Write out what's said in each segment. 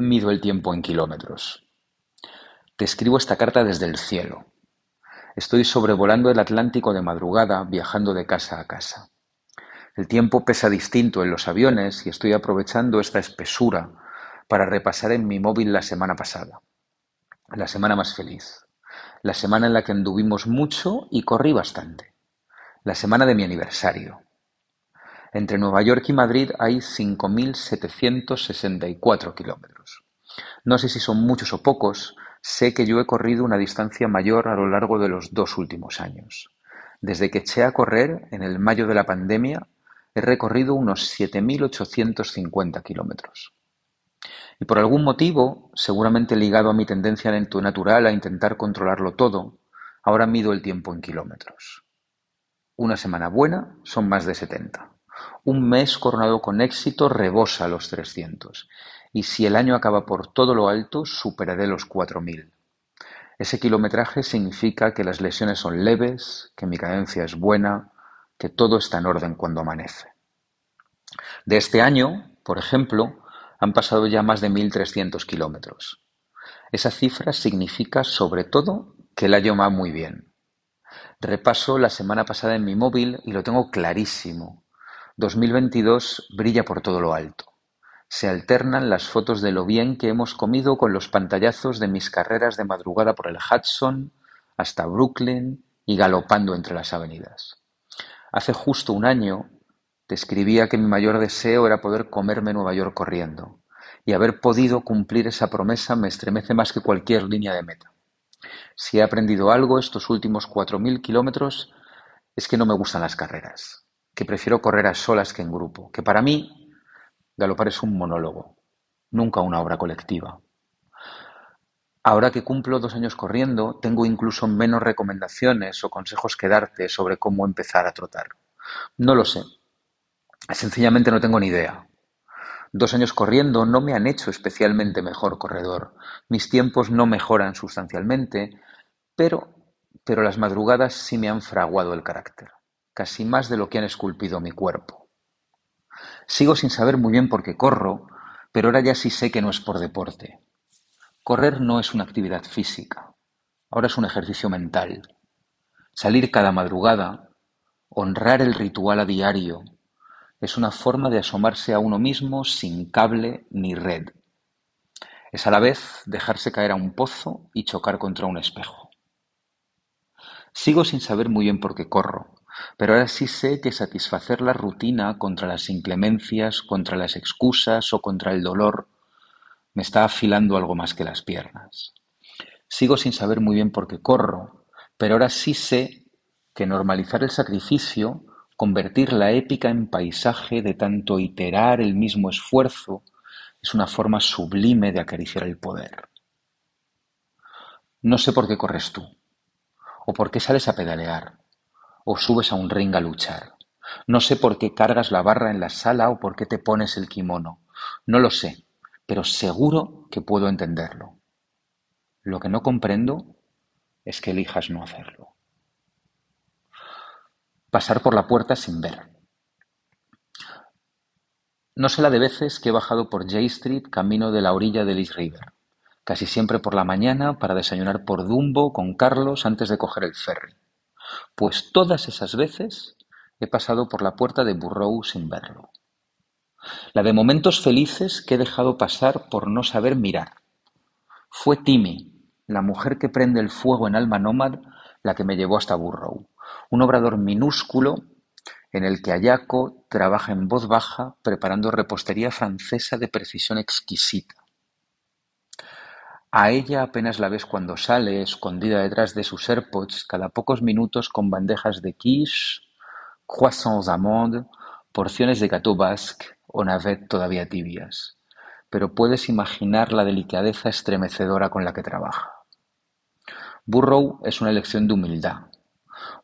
mido el tiempo en kilómetros. Te escribo esta carta desde el cielo. Estoy sobrevolando el Atlántico de madrugada, viajando de casa a casa. El tiempo pesa distinto en los aviones y estoy aprovechando esta espesura para repasar en mi móvil la semana pasada. La semana más feliz. La semana en la que anduvimos mucho y corrí bastante. La semana de mi aniversario. Entre Nueva York y Madrid hay 5.764 kilómetros. No sé si son muchos o pocos, sé que yo he corrido una distancia mayor a lo largo de los dos últimos años. Desde que eché a correr, en el mayo de la pandemia, he recorrido unos 7.850 kilómetros. Y por algún motivo, seguramente ligado a mi tendencia natural a intentar controlarlo todo, ahora mido el tiempo en kilómetros. Una semana buena son más de 70. Un mes coronado con éxito rebosa los trescientos, y si el año acaba por todo lo alto, superaré los cuatro mil. Ese kilometraje significa que las lesiones son leves, que mi cadencia es buena, que todo está en orden cuando amanece. De este año, por ejemplo, han pasado ya más de 1.300 kilómetros. Esa cifra significa, sobre todo, que el año va muy bien. Repaso la semana pasada en mi móvil y lo tengo clarísimo. 2022 brilla por todo lo alto. Se alternan las fotos de lo bien que hemos comido con los pantallazos de mis carreras de madrugada por el Hudson hasta Brooklyn y galopando entre las avenidas. Hace justo un año te escribía que mi mayor deseo era poder comerme Nueva York corriendo, y haber podido cumplir esa promesa me estremece más que cualquier línea de meta. Si he aprendido algo estos últimos cuatro mil kilómetros es que no me gustan las carreras que prefiero correr a solas que en grupo, que para mí galopar es un monólogo, nunca una obra colectiva. Ahora que cumplo dos años corriendo, tengo incluso menos recomendaciones o consejos que darte sobre cómo empezar a trotar. No lo sé. Sencillamente no tengo ni idea. Dos años corriendo no me han hecho especialmente mejor corredor. Mis tiempos no mejoran sustancialmente, pero, pero las madrugadas sí me han fraguado el carácter casi más de lo que han esculpido mi cuerpo. Sigo sin saber muy bien por qué corro, pero ahora ya sí sé que no es por deporte. Correr no es una actividad física, ahora es un ejercicio mental. Salir cada madrugada, honrar el ritual a diario, es una forma de asomarse a uno mismo sin cable ni red. Es a la vez dejarse caer a un pozo y chocar contra un espejo. Sigo sin saber muy bien por qué corro, pero ahora sí sé que satisfacer la rutina contra las inclemencias, contra las excusas o contra el dolor me está afilando algo más que las piernas. Sigo sin saber muy bien por qué corro, pero ahora sí sé que normalizar el sacrificio, convertir la épica en paisaje de tanto iterar el mismo esfuerzo, es una forma sublime de acariciar el poder. No sé por qué corres tú, o por qué sales a pedalear, o subes a un ring a luchar. No sé por qué cargas la barra en la sala o por qué te pones el kimono. No lo sé, pero seguro que puedo entenderlo. Lo que no comprendo es que elijas no hacerlo. Pasar por la puerta sin ver. No sé la de veces que he bajado por J Street camino de la orilla del East River, casi siempre por la mañana para desayunar por Dumbo con Carlos antes de coger el ferry. Pues todas esas veces he pasado por la puerta de Burrow sin verlo. La de momentos felices que he dejado pasar por no saber mirar. Fue Timmy, la mujer que prende el fuego en Alma Nómad, la que me llevó hasta Burrow, un obrador minúsculo en el que Ayako trabaja en voz baja preparando repostería francesa de precisión exquisita. A ella apenas la ves cuando sale, escondida detrás de sus AirPods, cada pocos minutos con bandejas de quiche, croissants amandes, porciones de gâteau basque o todavía tibias. Pero puedes imaginar la delicadeza estremecedora con la que trabaja. Burrow es una elección de humildad.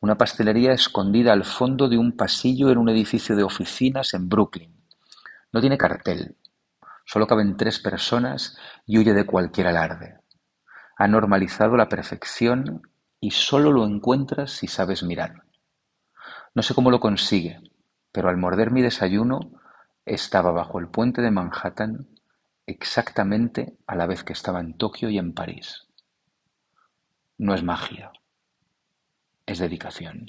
Una pastelería escondida al fondo de un pasillo en un edificio de oficinas en Brooklyn. No tiene cartel, Solo caben tres personas y huye de cualquier alarde. Ha normalizado la perfección y solo lo encuentras si sabes mirar. No sé cómo lo consigue, pero al morder mi desayuno estaba bajo el puente de Manhattan exactamente a la vez que estaba en Tokio y en París. No es magia, es dedicación.